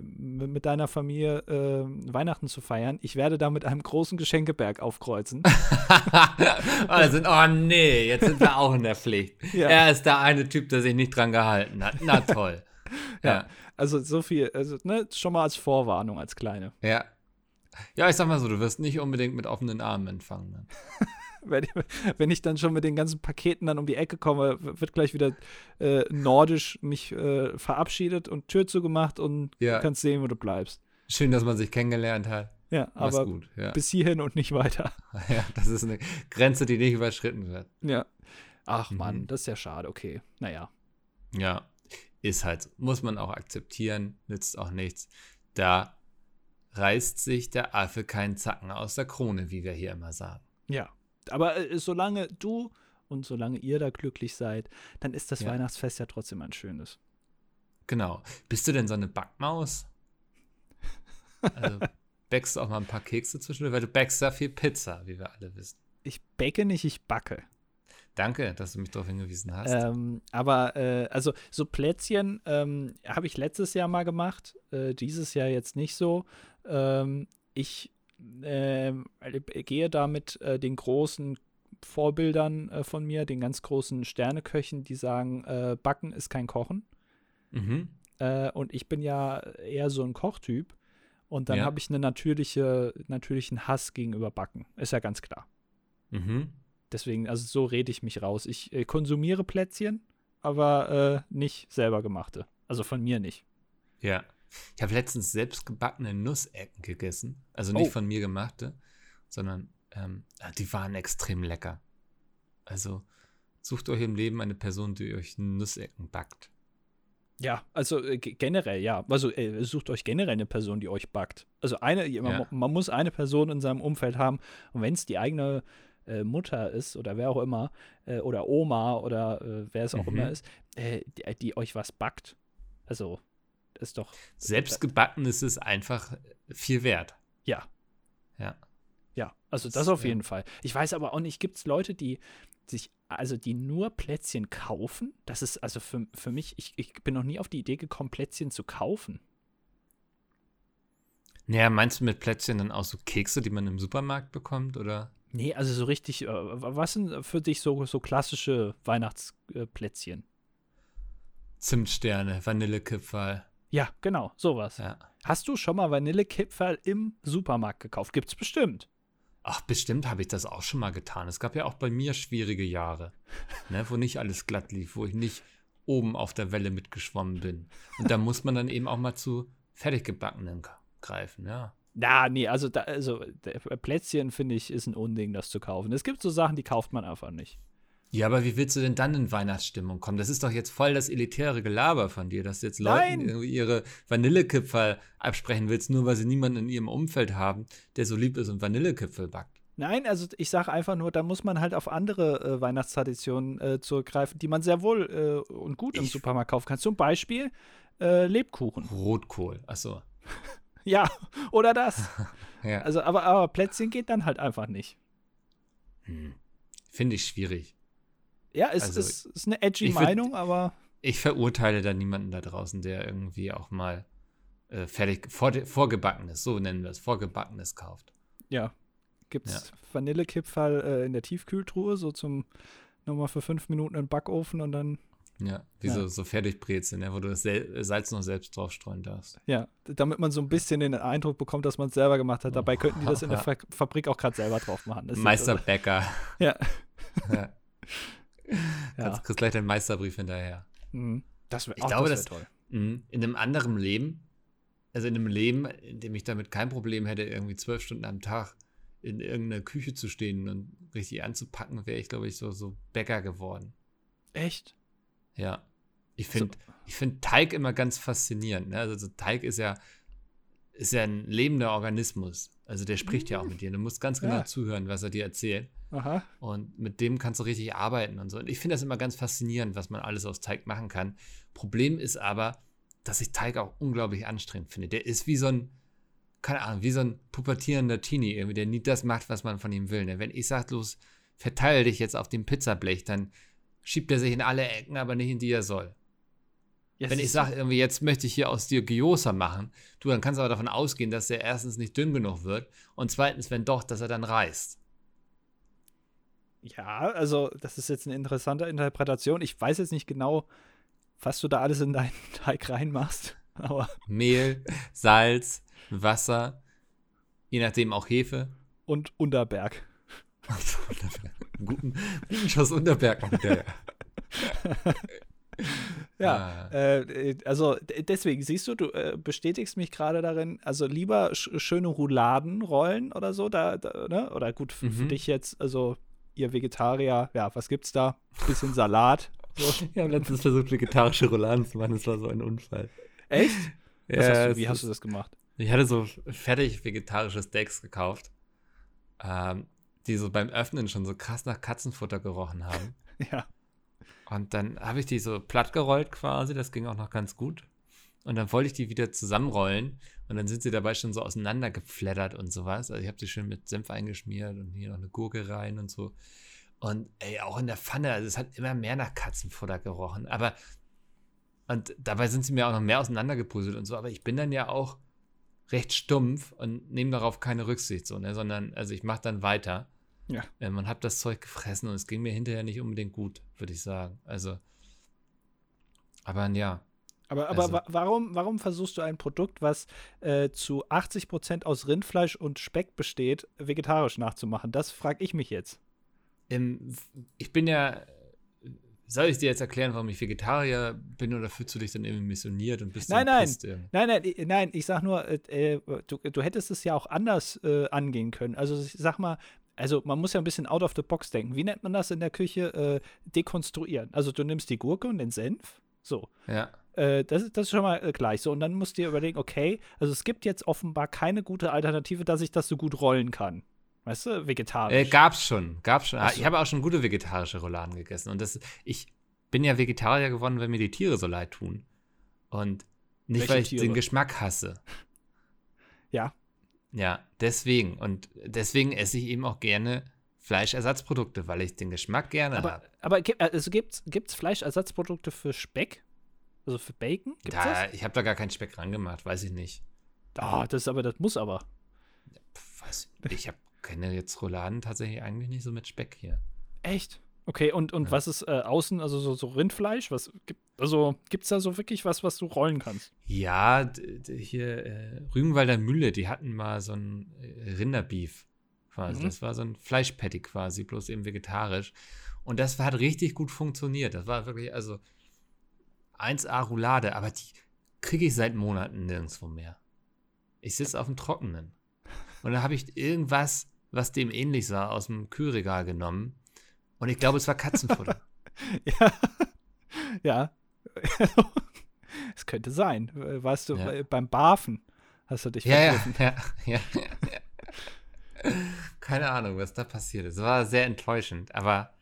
mit deiner Familie äh, Weihnachten zu feiern, ich werde da mit einem großen Geschenkeberg aufkreuzen. [LAUGHS] oh, sind, oh nee, jetzt sind wir auch in der Pflicht. [LAUGHS] Ja. Er ist der eine Typ, der sich nicht dran gehalten hat. Na toll. [LAUGHS] ja. Also so viel, also ne, schon mal als Vorwarnung, als kleine. ja. Ja, ich sag mal so, du wirst nicht unbedingt mit offenen Armen empfangen. Ne? [LAUGHS] Wenn, wenn ich dann schon mit den ganzen Paketen dann um die Ecke komme, wird gleich wieder äh, nordisch mich äh, verabschiedet und Tür zugemacht und Ja. du kannst sehen, wo du bleibst. Schön, dass man sich kennengelernt hat. Ja, Mach's aber gut. Ja. bis hierhin und nicht weiter. [LAUGHS] ja, das ist eine Grenze, die nicht überschritten wird. Ja. Ach Mhm. Mann, das ist ja schade. Okay, naja. Ja, ist halt. Muss man auch akzeptieren, nützt auch nichts. Da reißt sich der Affe keinen Zacken aus der Krone, wie wir hier immer sagen. Ja. Aber äh, solange du und solange ihr da glücklich seid, dann ist das Ja. Weihnachtsfest ja trotzdem ein schönes. Genau. Bist du denn so eine Backmaus? Also [LAUGHS] backst du auch mal ein paar Kekse zwischendurch, weil du backst ja viel Pizza, wie wir alle wissen. Ich backe nicht, ich backe. Danke, dass du mich darauf hingewiesen hast. Ähm, aber äh, also so Plätzchen ähm, habe ich letztes Jahr mal gemacht, äh, dieses Jahr jetzt nicht so. Ähm, ich ähm, gehe da mit äh, den großen Vorbildern äh, von mir, den ganz großen Sterneköchen, die sagen, äh, Backen ist kein Kochen. mhm. Äh, und ich bin ja eher so ein Kochtyp. Und dann Ja. habe ich einen natürliche, natürlichen Hass gegenüber Backen. Ist ja ganz klar. Mhm. Deswegen, also so rede ich mich raus. Ich äh, konsumiere Plätzchen, aber äh, nicht selber gemachte. Also von mir nicht. Ja. Ich habe letztens selbst gebackene Nussecken gegessen. Also nicht Oh. von mir gemachte, sondern ähm, ah, die waren extrem lecker. Also sucht euch im Leben eine Person, die euch Nussecken backt. Ja, also äh, ge- generell, ja. Also äh, sucht euch generell eine Person, die euch backt. Also eine, man, Ja. man muss eine Person in seinem Umfeld haben. Und wenn es die eigene äh, Mutter ist oder wer auch immer, äh, oder Oma oder äh, wer es auch Mhm. immer ist, äh, die, die euch was backt. Also ist doch, Selbst gebacken ist es einfach viel wert. ja, Ja. Ja, also Das, auf ja. jeden Fall. Ich weiß aber auch nicht, gibt es Leute, die sich, also die nur Plätzchen kaufen? Das ist also für, für mich, ich, ich bin noch nie auf die Idee gekommen, Plätzchen zu kaufen. Naja, meinst du mit Plätzchen dann auch so Kekse, die man im Supermarkt bekommt, oder? Nee, also so richtig, äh, was sind für dich so, so klassische Weihnachtsplätzchen? Zimtsterne, Vanillekipferl. Ja, genau, sowas. Ja. Hast du schon mal Vanillekipferl im Supermarkt gekauft? Gibt's bestimmt. Ach, bestimmt habe ich das auch schon mal getan. Es gab ja auch bei mir schwierige Jahre, ne, wo nicht alles glatt lief, wo ich nicht oben auf der Welle mitgeschwommen bin. Und da muss man dann eben auch mal zu fertiggebackenen greifen, ja. Na, nee, also, da, also der Plätzchen, finde ich, ist ein Unding, das zu kaufen. Es gibt so Sachen, die kauft man einfach nicht. Ja, aber wie willst du denn dann in Weihnachtsstimmung kommen? Das ist doch jetzt voll das elitäre Gelaber von dir, dass du jetzt Leuten Nein. irgendwie ihre Vanillekipferl absprechen willst, nur weil sie niemanden in ihrem Umfeld haben, der so lieb ist und Vanillekipferl backt. Nein, also ich sage einfach nur, da muss man halt auf andere äh, Weihnachtstraditionen äh, zurückgreifen, die man sehr wohl äh, und gut im Ich- Supermarkt kaufen kann. Zum Beispiel äh, Lebkuchen. Rotkohl, achso. [LAUGHS] Ja, oder das. [LAUGHS] Ja. Also, aber, aber Plätzchen geht dann halt einfach nicht. Hm. Finde ich schwierig. Ja, es Also, ist, ist eine edgy ich würd- Meinung, aber Ich verurteile da niemanden da draußen, der irgendwie auch mal äh, fertig, vor, vorgebackenes, so nennen wir es, vorgebackenes kauft. ja, gibt's Vanillekipferl äh, in der Tiefkühltruhe, so zum nochmal für fünf Minuten in den Backofen und dann, Ja, wie Ja. So, so Fertigbrezeln, ja, wo du das Salz noch selbst draufstreuen darfst. ja, damit man so ein bisschen den Eindruck bekommt, dass man es selber gemacht hat. Dabei könnten die das in der [LAUGHS] Fa Fabrik auch gerade selber drauf machen. Das ist Meister also- Bäcker. Ja. [LAUGHS] [LAUGHS] ja. Ja. Kannst, kriegst gleich den Meisterbrief hinterher. Mhm. Das wäre Ich glaube, das das- wär toll. Mhm. In einem anderen Leben, also in einem Leben, in dem ich damit kein Problem hätte, irgendwie zwölf Stunden am Tag in irgendeiner Küche zu stehen und richtig anzupacken, wäre ich, glaube ich, so, so Bäcker geworden. Echt? Ja. Ich finde ich find Teig immer ganz faszinierend. Ne? Also so Teig ist ja, ist ja ein lebender Organismus. Also der spricht ja auch mit dir. Du musst ganz genau Ja. zuhören, was er dir erzählt. Aha. Und mit dem kannst du richtig arbeiten und so. Und ich finde das immer ganz faszinierend, was man alles aus Teig machen kann. Problem ist aber, dass ich Teig auch unglaublich anstrengend finde. Der ist wie so ein, keine Ahnung, wie so ein pubertierender Teenie, irgendwie, der nie das macht, was man von ihm will. Ne? Wenn ich sage, los, verteile dich jetzt auf dem Pizzablech, dann schiebt er sich in alle Ecken, aber nicht in die er soll. Ja, Wenn ich sage, irgendwie, jetzt möchte ich hier aus dir Gyoza machen, du, dann kannst du aber davon ausgehen, dass der erstens nicht dünn genug wird und zweitens, wenn doch, dass er dann reißt. Ja, also das ist jetzt eine interessante Interpretation. Ich weiß jetzt nicht genau, was du da alles in deinen [LAUGHS] Teig reinmachst, [LAUGHS] aber Mehl, Salz, Wasser, je nachdem auch Hefe. und Unterberg. [LAUGHS] guten, guten Schuss Unterberg der. Ja, Ah. äh, also d- deswegen siehst du, du äh, bestätigst mich gerade darin, also lieber sch schöne Rouladenrollen oder so, da, da ne? Oder gut, für, für Mhm. dich jetzt, also ihr Vegetarier, ja, was gibt's da? Bisschen Salat. [LAUGHS] So. Ich habe letztens versucht, vegetarische Rouladen zu machen. Das war so ein Unfall. Echt? Ja, hast du, wie hast du das gemacht? Ich hatte so fertig vegetarische Steaks gekauft, ähm, die so beim Öffnen schon so krass nach Katzenfutter gerochen haben. [LAUGHS] Ja. Und dann habe ich die so platt gerollt quasi, das ging auch noch ganz gut. Und dann wollte ich die wieder zusammenrollen und dann sind sie dabei schon so auseinandergeflattert und sowas. Also ich habe sie schön mit Senf eingeschmiert und hier noch eine Gurke rein und so. Und ey, auch in der Pfanne, also es hat immer mehr nach Katzenfutter gerochen. Aber, und dabei sind sie mir auch noch mehr auseinandergepuzzelt und so. Aber ich bin dann ja auch recht stumpf und nehme darauf keine Rücksicht, so, ne? sondern, also ich mache dann weiter. Ja. Ähm, und habe das Zeug gefressen und es ging mir hinterher nicht unbedingt gut, würde ich sagen. Also, aber ja. Aber, aber Also- wa warum, warum versuchst du ein Produkt, was äh, zu 80% aus Rindfleisch und Speck besteht, vegetarisch nachzumachen? Das frage ich mich jetzt. Ähm, ich bin ja. Soll ich dir jetzt erklären, warum ich Vegetarier bin oder fühlst du dich dann irgendwie missioniert und bist Nein, nein. Nein, nein, nein, ich sag nur, äh, äh, du, du hättest es ja auch anders äh, angehen können. Also ich sag mal, also man muss ja ein bisschen out of the box denken. Wie nennt man das in der Küche? Äh, dekonstruieren. Also du nimmst die Gurke und den Senf. So. Ja. Äh, das, ist- das ist schon mal äh, gleich so. Und dann musst du dir überlegen, okay, also es gibt jetzt offenbar keine gute Alternative, dass ich das so gut rollen kann. Weißt du, vegetarisch. Äh, gab's schon, gab's schon. Ach so. Ich habe auch schon gute vegetarische Rouladen gegessen. Und das, ich bin ja Vegetarier geworden, weil mir die Tiere so leid tun. Und nicht, Welche weil ich Tiere? den Geschmack hasse. [LAUGHS] Ja. Ja, deswegen. Und deswegen esse ich eben auch gerne Fleischersatzprodukte, weil ich den Geschmack gerne aber habe. aber gi- also gibt's, gibt's Fleischersatzprodukte für Speck? Also für Bacon? Gibt's Da, das? ich habe da gar keinen Speck ran gemacht, weiß ich nicht. Ah, das ist aber, das muss aber. Weiß, ich habe kenne jetzt Rouladen tatsächlich eigentlich nicht so mit Speck hier. Echt? Okay, und, und Ja. was ist äh, außen, also so, so Rindfleisch? Was gibt, also gibt's da so wirklich was, was du rollen kannst? Ja, hier äh, Rügenwalder Mühle, die hatten mal so ein äh, Rinderbeef quasi. Mhm. Das war so ein Fleischpatty quasi, bloß eben vegetarisch. Und das hat richtig gut funktioniert. Das war wirklich, also 1A Roulade, aber die kriege ich seit Monaten nirgendwo mehr. Ich sitze auf dem Trockenen. Und dann habe ich irgendwas, was dem ähnlich sah, aus dem Kühlregal genommen. Und ich glaube, es war Katzenfutter. [LAUGHS] ja. ja. es könnte sein. Weißt du, Ja. äh, beim Barfen hast du dich Ja, ja, ja, ja, ja. Keine Ahnung, was da passiert ist. Es war sehr enttäuschend, aber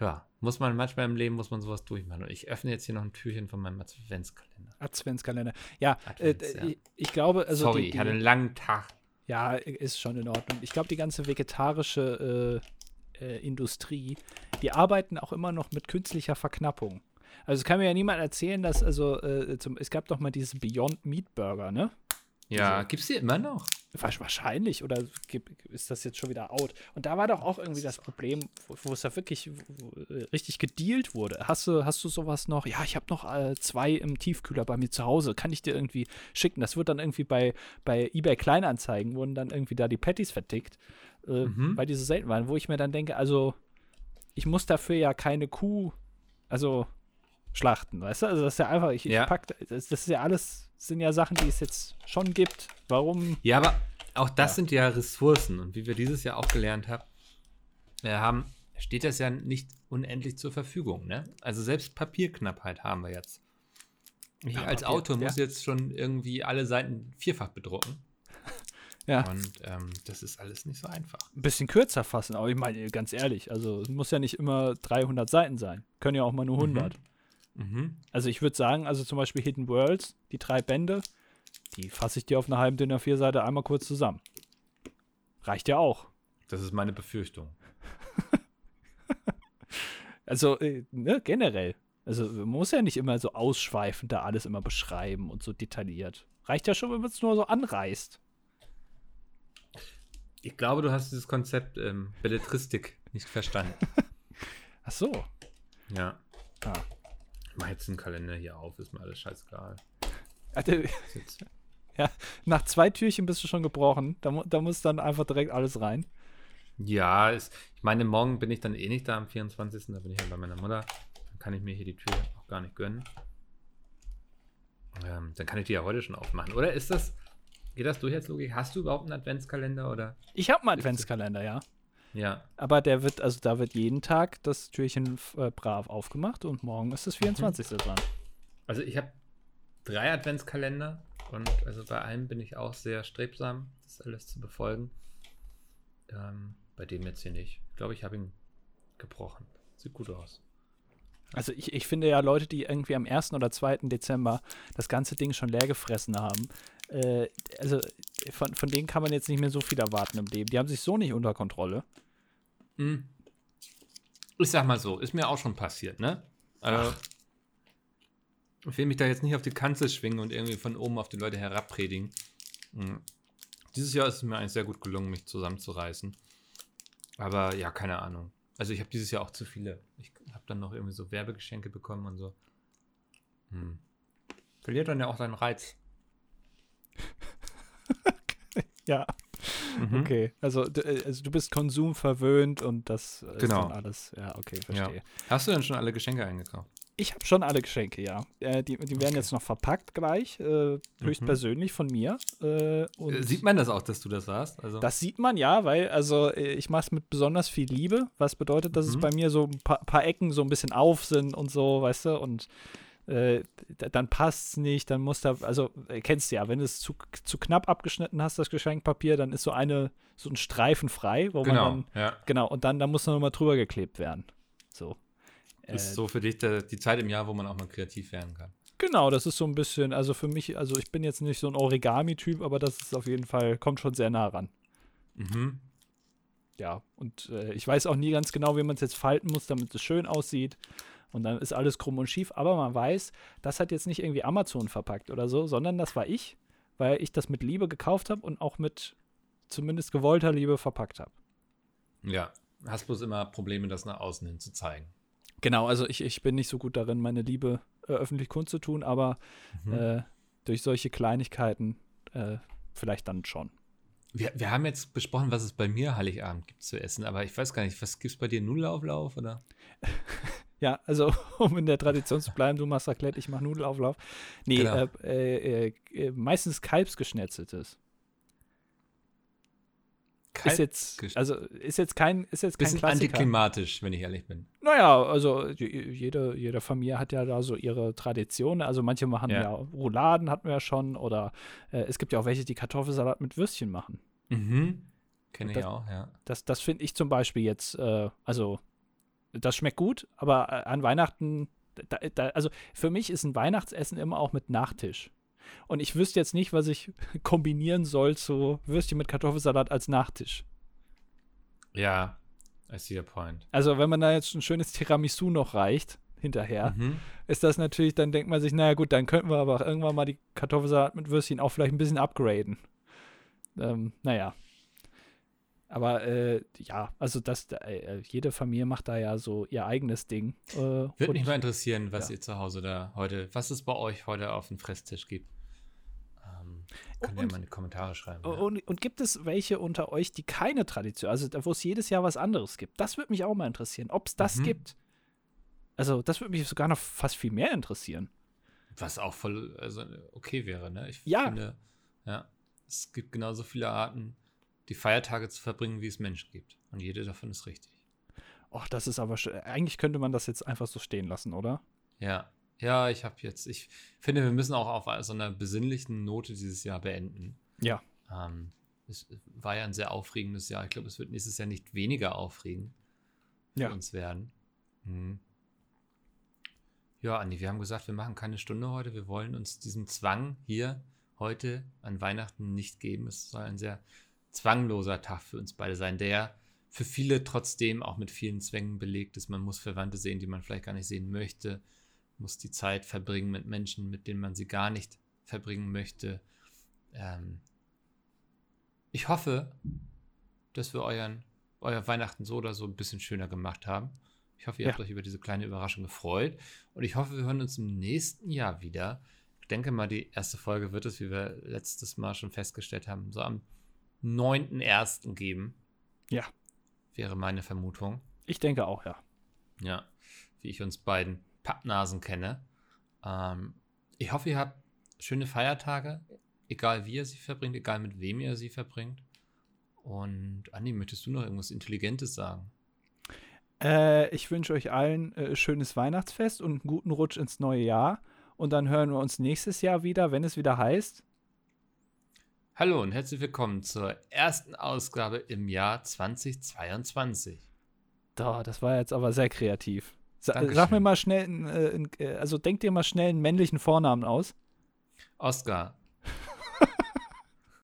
ja, muss man manchmal im Leben muss man sowas durchmachen. Und ich öffne jetzt hier noch ein Türchen von meinem Adventskalender. Adventskalender. Ja, Advents, äh, ja. Ich, ich glaube, also Sorry, die, ich hatte einen die, langen Tag. ja, ist schon in Ordnung. Ich glaube, die ganze vegetarische äh, äh, Industrie, die arbeiten auch immer noch mit künstlicher Verknappung. Also es kann mir ja niemand erzählen, dass, also, äh, zum, es gab doch mal diesen Beyond Meat Burger, ne? Ja, Also- gibt's die immer noch? Wahrscheinlich, oder gibt- ist das jetzt schon wieder out? Und da war doch auch irgendwie das Problem, wo, es da wirklich wo, äh, richtig gedealt wurde. Hast du, hast du sowas noch? Ja, ich habe noch äh, zwei im Tiefkühler bei mir zu Hause. Kann ich dir irgendwie schicken? Das wird dann irgendwie bei, bei eBay Kleinanzeigen, wurden dann irgendwie da die Patties vertickt, äh, Mhm. weil die so selten waren, wo ich mir dann denke, also ich muss dafür ja keine Kuh, also schlachten, weißt du? Also das ist ja einfach, ich, Ja. ich pack, das, das ist ja alles, sind ja Sachen, die es jetzt schon gibt. Warum? Ja, aber auch das Ja. sind ja Ressourcen. Und wie wir dieses Jahr auch gelernt haben, wir haben, steht das ja nicht unendlich zur Verfügung. Ne? Also selbst Papierknappheit haben wir jetzt. Ich Ja, als Papier, Autor muss ja. jetzt schon irgendwie alle Seiten vierfach bedrucken. Ja. Und ähm, das ist alles nicht so einfach. ein bisschen kürzer fassen. Aber ich meine, ganz ehrlich, also es muss ja nicht immer 300 Seiten sein. Können ja auch mal nur 100. Mhm. Also ich würde sagen, also zum Beispiel Hidden Worlds, die drei Bände, die fasse ich dir auf einer halben DIN A4-Seite einmal kurz zusammen. Reicht ja auch. Das ist meine Befürchtung. [LAUGHS] Also äh, ne, generell. Also man muss ja nicht immer so ausschweifend da alles immer beschreiben und so detailliert. Reicht ja schon, wenn man es nur so anreißt. Ich glaube, du hast dieses Konzept ähm, Belletristik nicht verstanden. [LAUGHS] Ach so. ja. Ah. Mach jetzt einen Kalender hier auf, ist mir alles scheißegal. Jetzt, [LAUGHS] nach zwei Türchen bist du schon gebrochen. Da, da muss dann einfach direkt alles rein. ja, ist, ich meine, morgen bin ich dann eh nicht da am 24. Da bin ich ja bei meiner Mutter. Dann kann ich mir hier die Tür auch gar nicht gönnen. Ähm, dann kann ich die ja heute schon aufmachen. Oder ist das, geht das durch als Logik? Hast du überhaupt einen Adventskalender oder? Ich habe einen Adventskalender, ja. Ja. Aber der wird, also da wird jeden Tag das Türchen äh, brav aufgemacht und morgen ist das 24. dran. Also ich habe drei Adventskalender Und also bei allem bin ich auch sehr strebsam, das alles zu befolgen. Ähm, bei dem jetzt hier nicht. Ich glaube, ich habe ihn gebrochen. Sieht gut aus. Also ich, ich finde ja Leute, die irgendwie am 1. oder 2. Dezember das ganze Ding schon leer gefressen haben, äh, also von, von denen kann man jetzt nicht mehr so viel erwarten im Leben. Die haben sich so nicht unter Kontrolle. Hm. Ich sag mal so, ist mir auch schon passiert, ne? Also, ich will mich da jetzt nicht auf die Kanzel schwingen und irgendwie von oben auf die Leute herabpredigen. Hm. Dieses Jahr ist es mir eigentlich sehr gut gelungen, mich zusammenzureißen. Aber ja, keine Ahnung. Also ich habe dieses Jahr auch zu viele. Ich habe dann noch irgendwie so Werbegeschenke bekommen und so. Hm. Verliert dann ja auch seinen Reiz. Ja. Mhm. Okay, also, äh, also du bist konsumverwöhnt und das ist genau. dann alles. Ja, okay, verstehe. Ja. Hast du denn schon alle Geschenke eingekauft? Ich habe schon alle Geschenke, ja. Äh, die, die werden okay. jetzt noch verpackt gleich, äh, höchstpersönlich mhm. von mir. Äh, äh, sieht man das auch, dass du das hast? Also das sieht man ja, weil also äh, ich mache es mit besonders viel Liebe, was bedeutet, dass mhm. es bei mir so ein paar, paar, Ecken so ein bisschen auf sind und so, weißt du, und äh, dann passt es nicht, dann muss da, also kennst du ja, wenn du es zu, zu knapp abgeschnitten hast, das Geschenkpapier, dann ist so eine, so ein Streifen frei, wo genau, man dann, ja. genau, und dann, dann muss nochmal drüber geklebt werden. So. Ist äh, so für dich der, die Zeit im Jahr, wo man auch mal kreativ werden kann. Genau, das ist so ein bisschen, also für mich, also ich bin jetzt nicht so ein Origami-Typ, aber das ist auf jeden Fall, kommt schon sehr nah ran. Mhm. Ja, und äh, ich weiß auch nie ganz genau, wie man es jetzt falten muss, damit es schön aussieht. Und dann ist alles krumm und schief, aber man weiß, das hat jetzt nicht irgendwie Amazon verpackt oder so, sondern das war ich, weil ich das mit Liebe gekauft habe und auch mit zumindest gewollter Liebe verpackt habe. Ja, hast bloß immer Probleme, das nach außen hin zu zeigen. Genau, also ich, ich bin nicht so gut darin, meine Liebe äh, öffentlich kundzutun, aber mhm. äh, durch solche Kleinigkeiten äh, vielleicht dann schon. Wir, wir haben jetzt besprochen, was es bei mir Heiligabend gibt zu essen, aber ich weiß gar nicht, was gibt es bei dir? Nudelauflauf oder? [LAUGHS] ja, also [LAUGHS] um in der Tradition zu bleiben, du machst Raclette, ich mache Nudelauflauf. Nee, genau. Äh, äh, äh, meistens Kalbsgeschnetzeltes. Kalt ist jetzt, also ist jetzt kein, ist jetzt kein Klassiker. antiklimatisch, wenn ich ehrlich bin. Naja, also jede, jede Familie hat ja da so ihre Tradition. Also manche machen ja, ja Rouladen, hatten wir ja schon, oder äh, es gibt ja auch welche, die Kartoffelsalat mit Würstchen machen. Mhm. Kenne ich auch, ja. Das, das finde ich zum Beispiel jetzt, äh, also das schmeckt gut, aber äh, an Weihnachten, da, da, also für mich ist ein Weihnachtsessen immer auch mit Nachtisch. Und ich wüsste jetzt nicht, was ich [LAUGHS] kombinieren soll zu Würstchen mit Kartoffelsalat als Nachtisch. Ja, I see your point. Also, wenn man da jetzt ein schönes Tiramisu noch reicht, hinterher, mhm. ist das natürlich, dann denkt man sich, naja, gut, dann könnten wir aber auch irgendwann mal die Kartoffelsalat mit Würstchen auch vielleicht ein bisschen upgraden. Ähm, naja. Aber äh, ja, also das, äh, jede Familie macht da ja so ihr eigenes Ding. Äh, Würde mich mal interessieren, was ja. ihr zu Hause da heute, was es bei euch heute auf dem Fresstisch gibt. Könnt ihr mal in die Kommentare schreiben. Und, ja. und, gibt es welche unter euch, die keine Tradition, also wo es jedes Jahr was anderes gibt? Das würde mich auch mal interessieren, ob es das mhm. gibt. Also, das würde mich sogar noch fast viel mehr interessieren. Was auch voll also okay wäre, ne? Ich ja. finde, ja, es gibt genauso viele Arten, die Feiertage zu verbringen, wie es Menschen gibt. Und jede davon ist richtig. Och, das ist aber schön. Eigentlich könnte man das jetzt einfach so stehen lassen, oder? Ja, ja, ich habe jetzt, ich finde, wir müssen auch auf so einer besinnlichen Note dieses Jahr beenden. Ja. Ähm, es war ja ein sehr aufregendes Jahr. Ich glaube, es wird nächstes Jahr nicht weniger aufregend für ja. uns werden. Mhm. Ja, Andi, wir haben gesagt, wir machen keine Stunde heute. Wir wollen uns diesen Zwang hier heute an Weihnachten nicht geben. Es soll ein sehr zwangloser Tag für uns beide sein, der für viele trotzdem auch mit vielen Zwängen belegt ist. Man muss Verwandte sehen, die man vielleicht gar nicht sehen möchte muss die Zeit verbringen mit Menschen, mit denen man sie gar nicht verbringen möchte. Ähm ich hoffe, dass wir euren, euer Weihnachten so oder so ein bisschen schöner gemacht haben. Ich hoffe, ihr ja. habt euch über diese kleine Überraschung gefreut. Und ich hoffe, wir hören uns im nächsten Jahr wieder. Ich denke mal, die erste Folge wird es, wie wir letztes Mal schon festgestellt haben, so am 9.1. geben. Ja. Wäre meine Vermutung. Ich denke auch, ja. Ja, wie ich uns beiden Pappnasen kenne. Ähm, ich hoffe, ihr habt schöne Feiertage, egal wie ihr sie verbringt, egal mit wem ihr sie verbringt. Und Andi, möchtest du noch irgendwas Intelligentes sagen? Äh, ich wünsche euch allen äh, schönes Weihnachtsfest und einen guten Rutsch ins neue Jahr. Und dann hören wir uns nächstes Jahr wieder, wenn es wieder heißt. Hallo und herzlich willkommen zur ersten Ausgabe im Jahr 2022. Da, das war jetzt aber sehr kreativ. Sa Dankeschön. sag mir mal schnell, äh, äh, also denk dir mal schnell einen männlichen Vornamen aus. Oscar,